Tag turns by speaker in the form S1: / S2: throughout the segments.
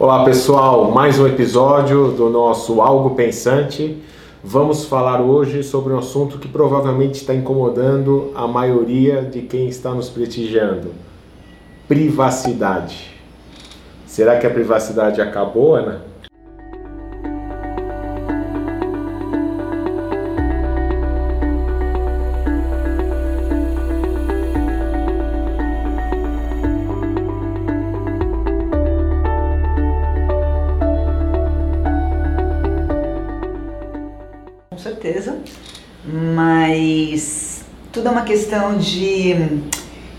S1: Olá pessoal, mais um episódio do nosso Algo Pensante. Vamos falar hoje sobre um assunto que provavelmente está incomodando a maioria de quem está nos prestigiando: privacidade. Será que a privacidade acabou, Ana?
S2: Tudo é uma questão de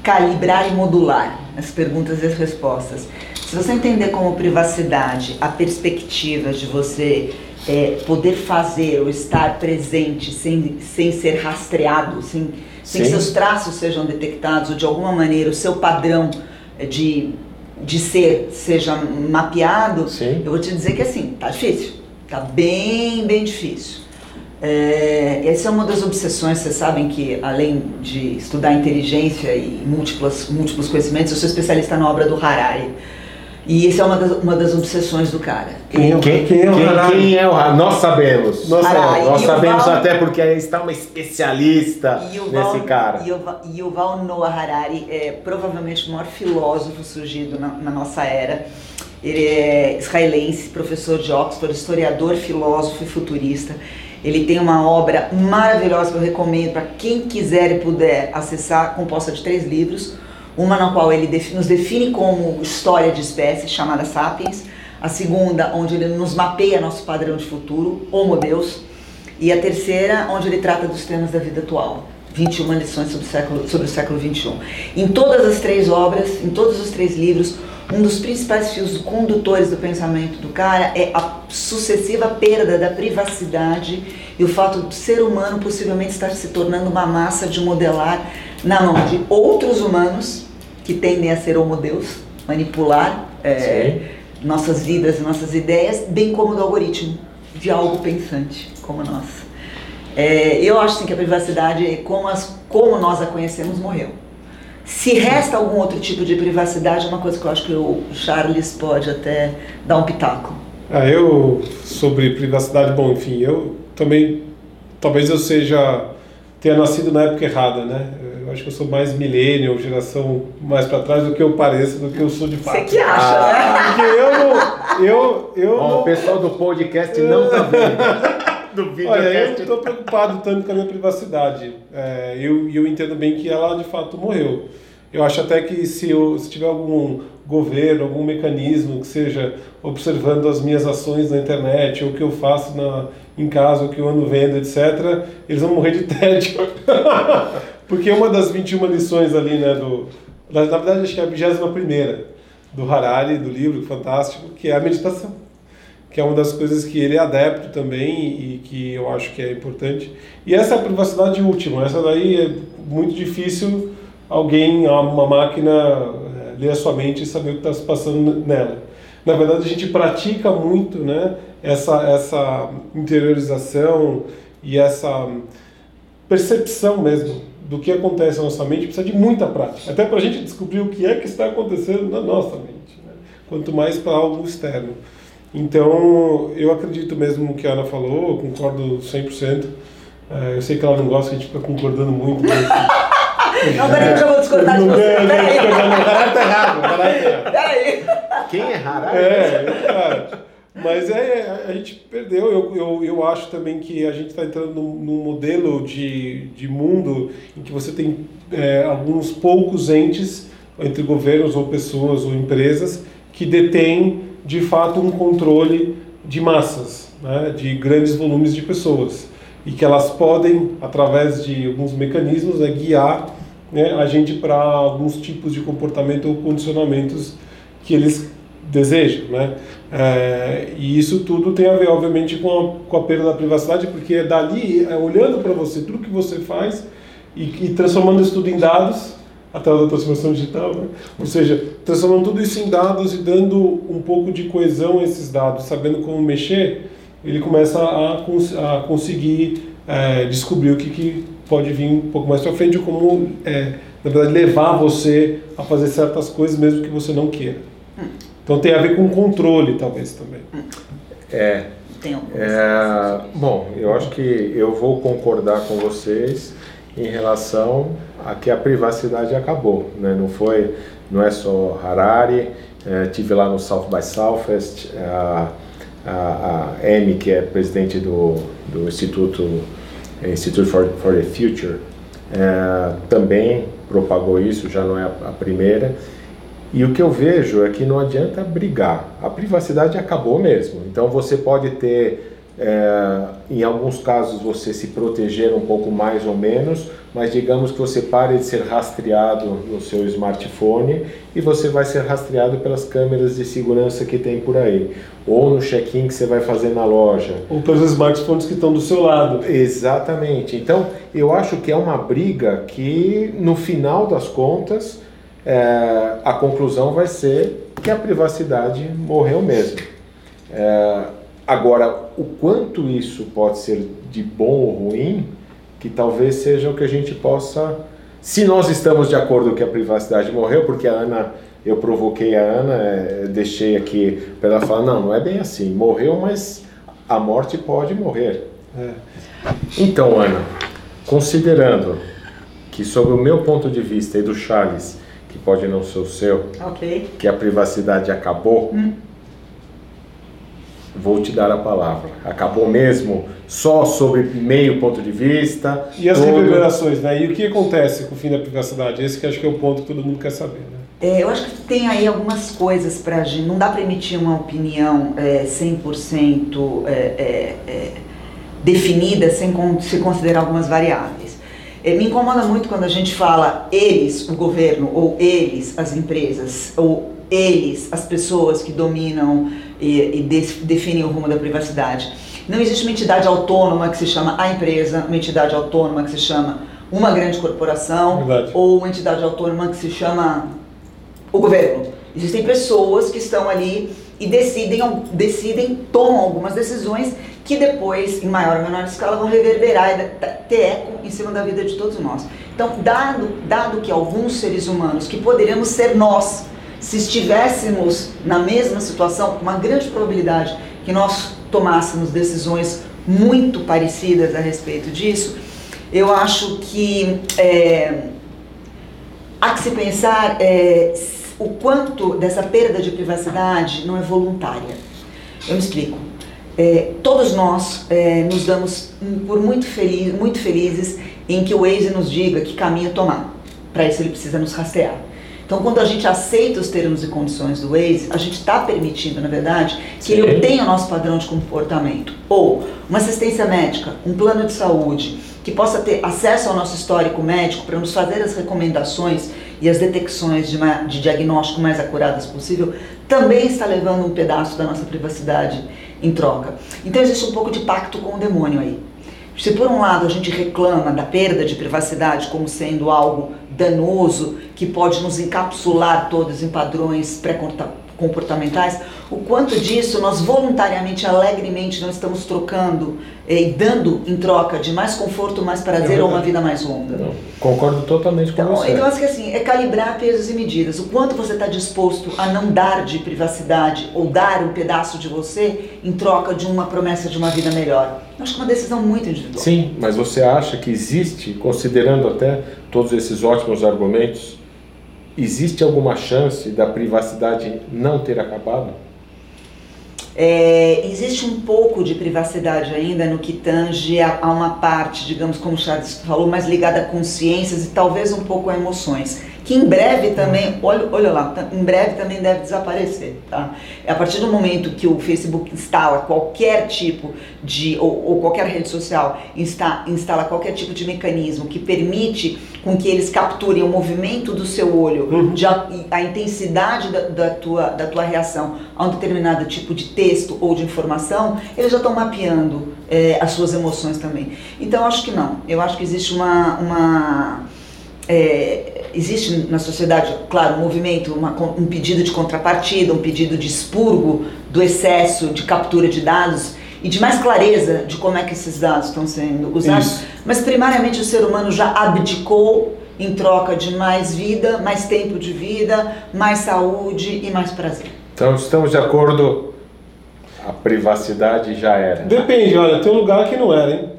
S2: calibrar e modular as perguntas e as respostas. Se você entender como privacidade a perspectiva de você é, poder fazer ou estar presente sem, sem ser rastreado, sem, sem que seus traços sejam detectados ou de alguma maneira o seu padrão de, de ser seja mapeado, Sim. eu vou te dizer que assim, tá difícil. Tá bem, bem difícil. É, essa é uma das obsessões, vocês sabem que além de estudar inteligência e múltiplos, múltiplos conhecimentos, eu sou especialista na obra do Harari. E essa é uma das, uma das obsessões do cara.
S1: Quem, quem, quem, é, o Harari? Quem é o Harari? Nós sabemos. Nós, Harari. nós sabemos Val... até porque está uma especialista Yuval, nesse cara.
S2: Yuval, Yuval Noah Harari é provavelmente o maior filósofo surgido na, na nossa era. Ele é israelense, professor de Oxford, historiador, filósofo e futurista. Ele tem uma obra maravilhosa que eu recomendo para quem quiser e puder acessar, composta de três livros. Uma na qual ele nos define como história de espécies, chamada Sapiens. A segunda, onde ele nos mapeia nosso padrão de futuro, Homo Deus. E a terceira, onde ele trata dos temas da vida atual. 21 lições sobre o século, sobre o século 21. Em todas as três obras, em todos os três livros, um dos principais fios condutores do pensamento do cara é a sucessiva perda da privacidade e o fato do ser humano possivelmente estar se tornando uma massa de modelar na mão de outros humanos que tendem a ser homodeus, manipular é, nossas vidas e nossas ideias, bem como do algoritmo de algo pensante como nós. É, eu acho sim, que a privacidade, como, as, como nós a conhecemos, morreu. Se resta algum outro tipo de privacidade, é uma coisa que eu acho que o Charles pode até dar um pitaco.
S3: Ah, eu, sobre privacidade, bom, enfim, eu também, talvez eu seja, tenha nascido na época errada, né? Eu acho que eu sou mais millennial, geração mais para trás do que eu pareço, do que eu sou de fato.
S2: Você que acha,
S3: ah, né? Porque eu não... Eu, eu
S1: Bom,
S3: não...
S1: O pessoal do podcast não tá vendo.
S3: do vídeo. Olha, eu estou preocupado tanto com a minha privacidade. É, eu, eu entendo bem que ela de fato morreu. Eu acho até que se, eu, se tiver algum governo, algum mecanismo que seja observando as minhas ações na internet, ou o que eu faço na, em casa, o que eu ando vendo, etc., eles vão morrer de tédio. Porque uma das 21 lições ali, né, do, na, verdade acho que é a 21 primeira do Harari, do livro fantástico, que é a meditação que é uma das coisas que ele é adepto também e que eu acho que é importante. E essa é a privacidade última, essa daí é muito difícil alguém, uma máquina, é, ler a sua mente e saber o que está se passando nela. Na verdade, a gente pratica muito né, essa, essa interiorização e essa percepção mesmo do que acontece na nossa mente, precisa de muita prática. Até para a gente descobrir o que é que está acontecendo na nossa mente, né? quanto mais para algo externo. Então, eu acredito mesmo no que a Ana falou, concordo 100%. É, eu sei que ela não gosta, que a gente fica concordando muito. Mas...
S2: não, peraí, eu já vou discordar de você. Peraí.
S1: Harari tá errado. Harari Peraí. Quem é Harari?
S3: É, cara. Mas é, a gente perdeu. Eu, eu, eu acho também que a gente está entrando num, num, modelo de, de mundo em que você tem é, alguns poucos entes, entre governos ou pessoas ou empresas, que detêm de fato um controle de massas, né, de grandes volumes de pessoas e que elas podem, através de alguns mecanismos, né, guiar né, a gente para alguns tipos de comportamento ou condicionamentos que eles desejam, né? É, e isso tudo tem a ver, obviamente, com a, com a perda da privacidade, porque é dali, é olhando para você, tudo que você faz e, e transformando isso tudo em dados, a tela da transformação digital, né? ou seja, transformando tudo isso em dados e dando um pouco de coesão a esses dados, sabendo como mexer, ele começa a, cons a conseguir é, descobrir o que, que, pode vir um pouco mais para frente, ou como, é, na verdade, levar você a fazer certas coisas mesmo que você não queira.
S2: Hum.
S3: Então tem a ver com controle, talvez também.
S1: É.
S2: Tem
S1: é bom, eu acho que eu vou concordar com vocês em relação a que a privacidade acabou, né? Não foi, não é só Harari. É, tive lá no South by Southwest a, a, a Amy, que é presidente do, do Instituto Institute for, for the Future, é, também propagou isso, já não é a, a primeira. E o que eu vejo é que não adianta brigar. A privacidade acabou mesmo. Então você pode ter, é, em alguns casos, você se proteger um pouco mais ou menos, mas digamos que você pare de ser rastreado no seu smartphone e você vai ser rastreado pelas câmeras de segurança que tem por aí, ou no check-in que você vai fazer na loja,
S3: ou pelos smartphones que estão do seu lado.
S1: Exatamente. Então, eu acho que é uma briga que no final das contas é, a conclusão vai ser que a privacidade morreu mesmo. É, agora, o quanto isso pode ser de bom ou ruim, que talvez seja o que a gente possa. Se nós estamos de acordo que a privacidade morreu, porque a Ana, eu provoquei a Ana, é, deixei aqui para ela falar: não, não é bem assim, morreu, mas a morte pode morrer. É. Então, Ana, considerando que, sob o meu ponto de vista e do Charles, que pode não ser o seu,
S2: okay.
S1: que a privacidade acabou, hum. Vou te dar a palavra. Acabou mesmo só sobre meio ponto de vista.
S3: E as todo... reverberações, né? E o que acontece com o fim da privacidade? Esse que acho que é o ponto que todo mundo quer saber, né?
S2: É, eu acho que tem aí algumas coisas para agir. Não dá para emitir uma opinião é, 100% é, é, é, definida sem se considerar algumas variáveis. É, me incomoda muito quando a gente fala eles, o governo, ou eles, as empresas, ou eles, as pessoas que dominam e, e de, definem o rumo da privacidade. Não existe uma entidade autônoma que se chama a empresa, uma entidade autônoma que se chama uma grande corporação, Verdade. ou uma entidade autônoma que se chama o governo. Existem pessoas que estão ali e decidem, decidem, tomam algumas decisões que depois, em maior ou menor escala, vão reverberar e ter eco em cima da vida de todos nós. Então, dado, dado que alguns seres humanos, que poderíamos ser nós, se estivéssemos na mesma situação, uma grande probabilidade que nós tomássemos decisões muito parecidas a respeito disso, eu acho que é, há que se pensar é, o quanto dessa perda de privacidade não é voluntária. Eu me explico. É, todos nós é, nos damos por muito, feliz, muito felizes em que o Waze nos diga que caminho tomar. Para isso ele precisa nos rastrear. Então, quando a gente aceita os termos e condições do Waze, a gente está permitindo, na verdade, que Sim. ele obtenha o nosso padrão de comportamento. Ou uma assistência médica, um plano de saúde, que possa ter acesso ao nosso histórico médico para nos fazer as recomendações e as detecções de, uma, de diagnóstico mais acuradas possível, também está levando um pedaço da nossa privacidade em troca. Então existe um pouco de pacto com o demônio aí. Se por um lado a gente reclama da perda de privacidade como sendo algo danoso, que pode nos encapsular todos em padrões pré-comportamentais, o quanto disso nós voluntariamente, alegremente não estamos trocando eh, e dando em troca de mais conforto, mais prazer é ou uma vida mais longa. Não,
S1: concordo totalmente com
S2: então,
S1: você.
S2: Então acho que assim, é calibrar pesos e medidas. O quanto você está disposto a não dar de privacidade ou dar um pedaço de você em troca de uma promessa de uma vida melhor. Acho que é uma decisão muito individual.
S1: Sim, mas você acha que existe, considerando até todos esses ótimos argumentos, existe alguma chance da privacidade não ter acabado?
S2: É, existe um pouco de privacidade ainda no que tange a, a, uma parte, digamos, como o Charles falou, mais ligada a consciências e talvez um pouco a emoções que em breve também, olha, olha lá, tá, em breve também deve desaparecer, tá? A partir do momento que o Facebook instala qualquer tipo de, ou, ou qualquer rede social insta, instala qualquer tipo de mecanismo que permite com que eles capturem o movimento do seu olho, uhum. de a, a, intensidade da, da, tua, da tua reação a um determinado tipo de texto ou de informação, eles já estão mapeando é, as suas emoções também. Então, eu acho que não. Eu acho que existe uma, uma é, existe na sociedade, claro, um movimento, uma, um pedido de contrapartida, um pedido de expurgo do excesso de captura de dados e de mais clareza de como é que esses dados estão sendo usados. Isso. Mas primariamente o ser humano já abdicou em troca de mais vida, mais tempo de vida, mais saúde e mais prazer.
S1: Então estamos de acordo, a privacidade já era.
S3: Depende, olha, tem um lugar que não era, hein?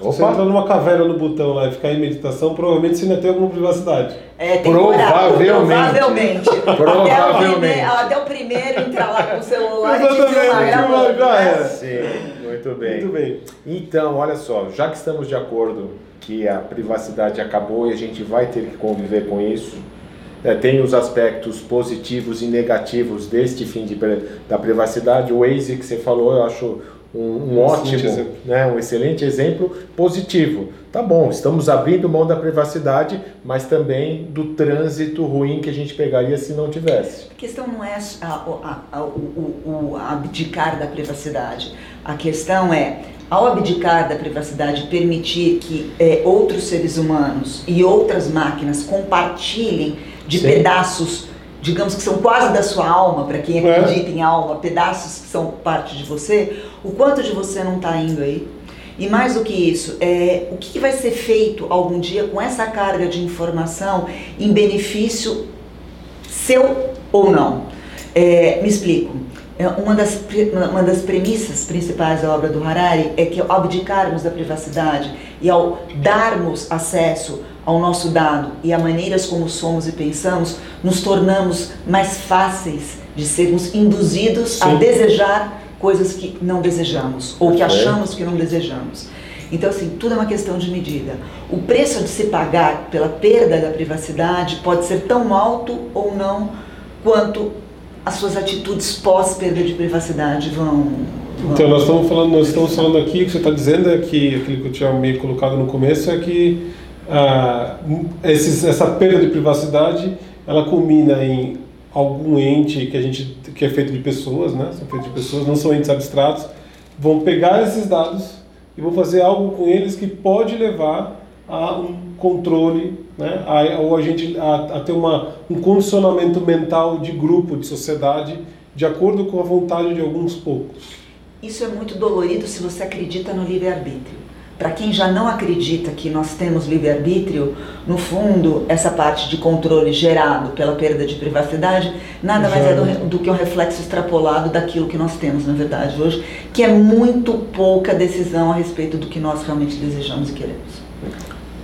S3: Se você
S1: Opa.
S3: entrar numa caverna no botão lá e ficar em meditação, provavelmente você ainda tem alguma privacidade.
S2: É, tem
S1: Provavelmente.
S2: provavelmente.
S1: Provavelmente.
S2: Até o, primeiro, até o primeiro entrar lá com o celular e te
S3: Exatamente,
S2: filmar gravando,
S3: já era.
S1: Sim, muito bem.
S3: Muito bem.
S1: Então, olha só, já que estamos de acordo que a privacidade acabou e a gente vai ter que conviver com isso, né, tem os aspectos positivos e negativos deste fim de da privacidade. O Waze que você falou, eu acho um, um
S3: Um
S1: ótimo,
S3: excelente exemplo.
S1: né, um excelente exemplo positivo. Tá bom, estamos abrindo mão da privacidade, mas também do trânsito ruim que a gente pegaria se não tivesse.
S2: A questão não é a- a- a- o, o- o abdicar da privacidade. A questão é, ao abdicar da privacidade, permitir que eh, outros seres humanos e outras máquinas compartilhem de
S1: Sim.
S2: pedaços, digamos que são quase da sua alma, para quem
S3: É.
S2: acredita em alma, pedaços que são parte de você, o quanto de você não está indo aí? E mais do que isso, é, o que que vai ser feito algum dia com essa carga de informação em benefício seu ou não. É, me explico. É, uma, das, uma das premissas principais da obra do Harari é que ao abdicarmos da privacidade e ao darmos acesso ao nosso dado e a maneiras como somos e pensamos, nos tornamos mais fáceis de sermos induzidos a
S3: Sim.
S2: desejar coisas que não desejamos ou que achamos que não desejamos. Então, assim, tudo é uma questão de medida. O preço de se pagar pela perda da privacidade pode ser tão alto ou não quanto as suas atitudes pós-perda de privacidade vão. vão.
S3: Então nós estamos falando, nós estamos falando aqui, o que você está dizendo é que aquilo que eu tinha meio colocado no começo é que ah, esses, essa perda de privacidade ela culmina em algum ente que a gente que é feito de pessoas, né? São feitos de pessoas, não são entes abstratos, vão pegar esses dados e vão fazer algo com eles que pode levar a um controle, né? A, ou a gente a, a ter uma, um condicionamento mental de grupo, de sociedade, de acordo com a vontade de alguns poucos.
S2: Isso é muito dolorido se você acredita no livre-arbítrio. Para quem já não acredita que nós temos livre-arbítrio, no fundo, essa parte de controle gerado pela perda de privacidade nada mais é do, do que um reflexo extrapolado daquilo que nós temos, na verdade, hoje, que é muito pouca decisão a respeito do que nós realmente desejamos e queremos.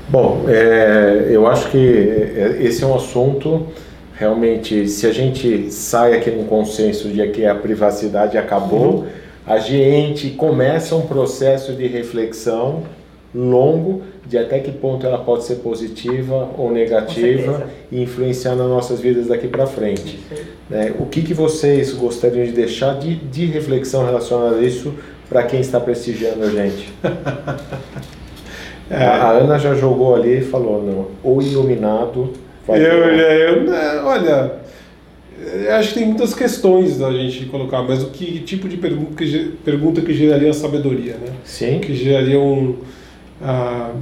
S1: Bom, é, eu acho que é, esse é um assunto realmente, se a gente sai aqui num consenso de que a privacidade acabou, a gente começa um processo de reflexão longo de até que ponto ela pode ser positiva ou negativa e influenciar nas nossas vidas daqui para frente. né? O que, que vocês gostariam de deixar de, de reflexão relacionada a isso para quem está prestigiando a gente?
S3: É.
S1: A Ana já jogou ali e falou, não, o iluminado vai
S3: Eu,
S1: ter-
S3: eu, né, olha, eu acho que tem muitas questões da gente colocar, mas o que tipo de pergunta que, pergunta que geraria sabedoria, né?
S1: Sim,
S3: Que geraria um. ah,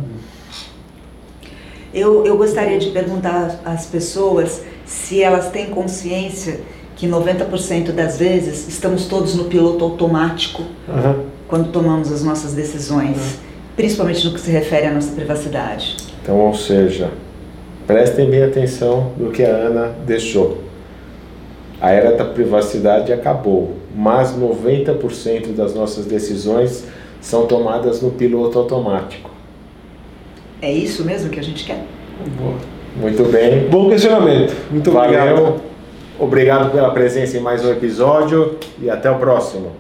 S2: Eu, eu gostaria de perguntar às pessoas se elas têm consciência que 90% das vezes estamos todos no piloto automático
S1: Aham.
S2: quando tomamos as nossas decisões, principalmente no que se refere à nossa privacidade.
S1: Então, ou seja, prestem bem atenção no que a Ana deixou. A era da privacidade acabou, mas 90% das nossas decisões são tomadas no piloto automático.
S2: É isso mesmo que a gente quer?
S3: boa.
S1: Muito bem.
S3: Bom questionamento. Muito
S1: Valeu.
S3: obrigado.
S1: Obrigado pela presença em mais um episódio e até o próximo.